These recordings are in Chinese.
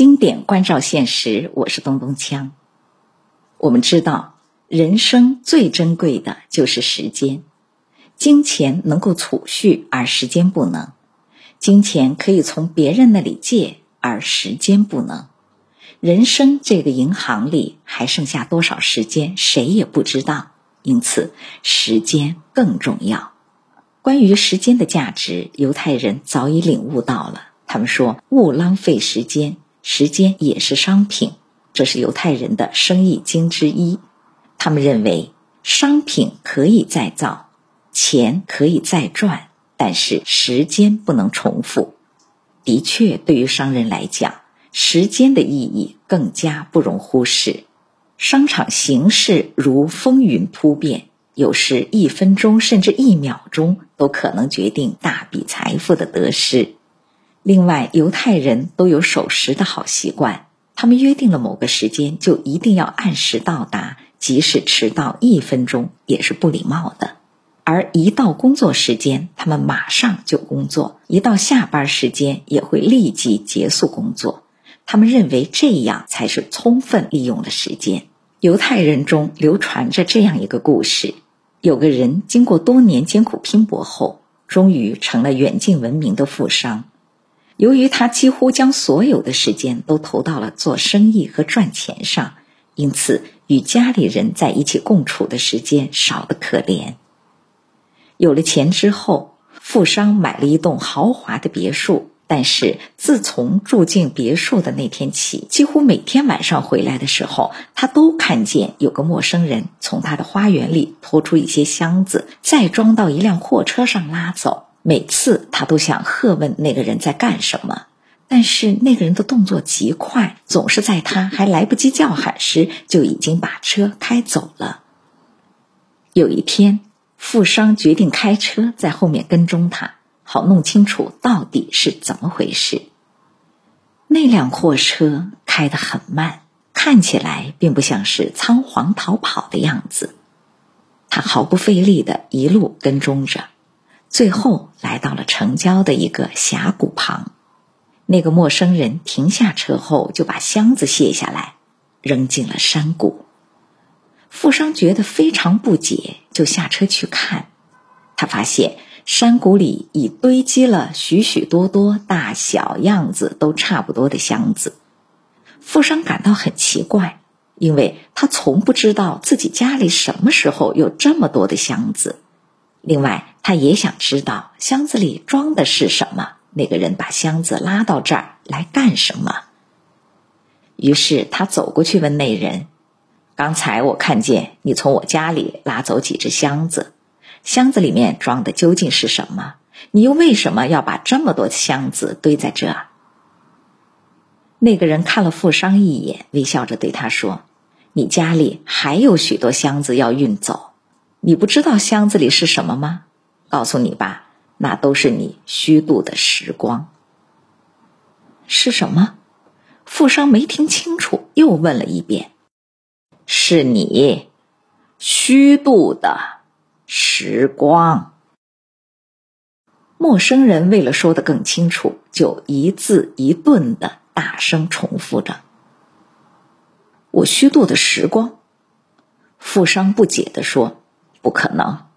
经典关照现实，我是东东锵。我们知道，人生最珍贵的就是时间。金钱能够储蓄，而时间不能；金钱可以从别人那里借，而时间不能。人生这个银行里还剩下多少时间，谁也不知道。因此，时间更重要。关于时间的价值，犹太人早已领悟到了。他们说：“勿浪费时间。”时间也是商品，这是犹太人的生意经之一。他们认为，商品可以再造，钱可以再赚，但是时间不能重复。的确，对于商人来讲，时间的意义更加不容忽视。商场形势如风云突变，有时一分钟甚至一秒钟都可能决定大笔财富的得失。另外，犹太人都有守时的好习惯。他们约定了某个时间，就一定要按时到达，即使迟到一分钟也是不礼貌的。而一到工作时间，他们马上就工作；一到下班时间，也会立即结束工作。他们认为这样才是充分利用了时间。犹太人中流传着这样一个故事：有个人经过多年艰苦拼搏后，终于成了远近闻名的富商。由于他几乎将所有的时间都投到了做生意和赚钱上，因此与家里人在一起共处的时间少得可怜。有了钱之后，富商买了一栋豪华的别墅。但是自从住进别墅的那天起，几乎每天晚上回来的时候，他都看见有个陌生人从他的花园里拖出一些箱子，再装到一辆货车上拉走。每次他都想喝问那个人在干什么，但是那个人的动作极快，总是在他还来不及叫喊时就已经把车开走了。有一天，富商决定开车在后面跟踪他，好弄清楚到底是怎么回事。那辆货车开得很慢，看起来并不像是仓皇逃跑的样子。他毫不费力的一路跟踪着。最后来到了城郊的一个峡谷旁，那个陌生人停下车后，就把箱子卸下来，扔进了山谷。富商觉得非常不解，就下车去看。他发现山谷里已堆积了许许多多大小样子都差不多的箱子。富商感到很奇怪，因为他从不知道自己家里什么时候有这么多的箱子。另外，他也想知道箱子里装的是什么。那个人把箱子拉到这儿来干什么？于是他走过去问那人：“刚才我看见你从我家里拉走几只箱子，箱子里面装的究竟是什么？你又为什么要把这么多箱子堆在这？”那个人看了富商一眼，微笑着对他说：“你家里还有许多箱子要运走。”你不知道箱子里是什么吗？告诉你吧，那都是你虚度的时光。是什么？富商没听清楚，又问了一遍。是你虚度的时光。陌生人为了说的更清楚，就一字一顿的大声重复着：“我虚度的时光。”富商不解的说。不可能！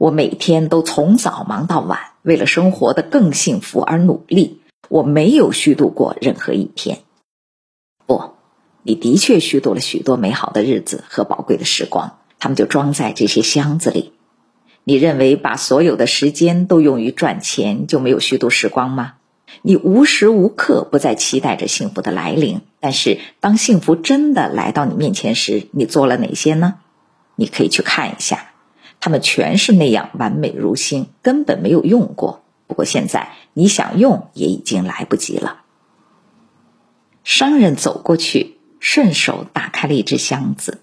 我每天都从早忙到晚，为了生活的更幸福而努力。我没有虚度过任何一天。不，你的确虚度了许多美好的日子和宝贵的时光，他们就装在这些箱子里。你认为把所有的时间都用于赚钱就没有虚度时光吗？你无时无刻不在期待着幸福的来临，但是当幸福真的来到你面前时，你做了哪些呢？你可以去看一下。他们全是那样完美如新，根本没有用过。不过现在你想用，也已经来不及了。商人走过去，顺手打开了一只箱子，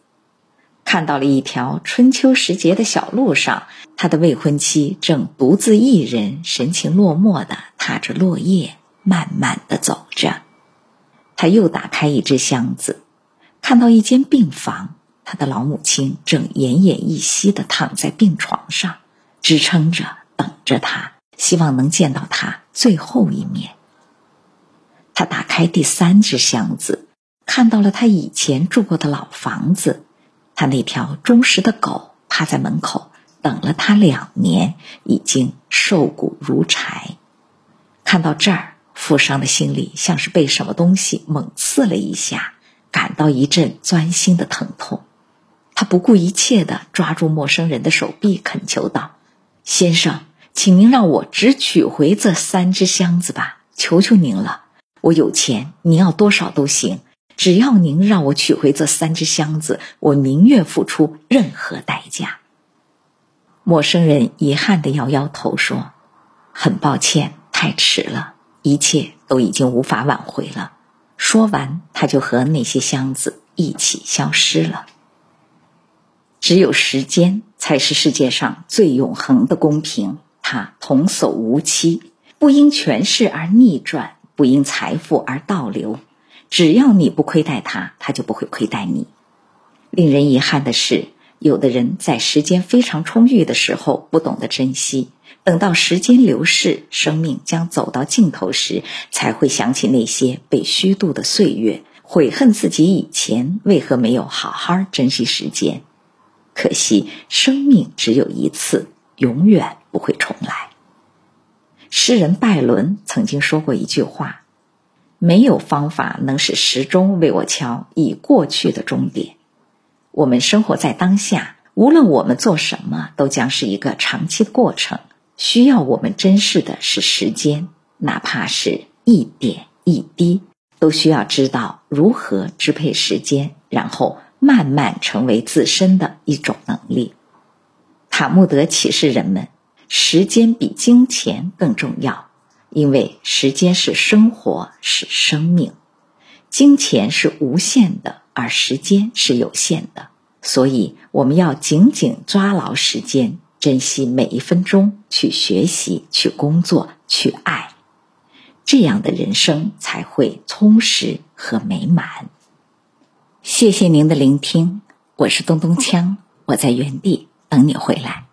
看到了一条春秋时节的小路上，他的未婚妻正独自一人，神情落寞的踏着落叶，慢慢的走着。他又打开一只箱子，看到一间病房。他的老母亲正奄奄一息的躺在病床上，支撑着，等着他，希望能见到他最后一面。他打开第三只箱子，看到了他以前住过的老房子，他那条忠实的狗趴在门口等了他两年，已经瘦骨如柴。看到这儿，富商的心里像是被什么东西猛刺了一下，感到一阵钻心的疼痛。他不顾一切地抓住陌生人的手臂，恳求道：“先生，请您让我只取回这三只箱子吧，求求您了。我有钱，您要多少都行，只要您让我取回这三只箱子，我宁愿付出任何代价。”陌生人遗憾地摇摇头说：“很抱歉。”太迟了，一切都已经无法挽回了。说完，他就和那些箱子一起消失了。只有时间才是世界上最永恒的公平，它童叟无欺，不因权势而逆转，不因财富而倒流。只要你不亏待它，它就不会亏待你。令人遗憾的是，有的人在时间非常充裕的时候不懂得珍惜。等到时间流逝，生命将走到尽头时，才会想起那些被虚度的岁月，悔恨自己以前为何没有好好珍惜时间。可惜生命只有一次，永远不会重来。诗人拜伦曾经说过一句话：“没有方法能使时钟为我敲已过去的终点。”我们生活在当下，无论我们做什么，都将是一个长期的过程。需要我们珍视的是时间，哪怕是一点一滴，都需要知道如何支配时间，然后慢慢成为自身的一种能力。塔木德启示人们：时间比金钱更重要，因为时间是生活，是生命；金钱是无限的，而时间是有限的。所以，我们要紧紧抓牢时间。珍惜每一分钟，去学习，去工作，去爱，这样的人生才会充实和美满。谢谢您的聆听，我是咚咚锵，我在原地等你回来。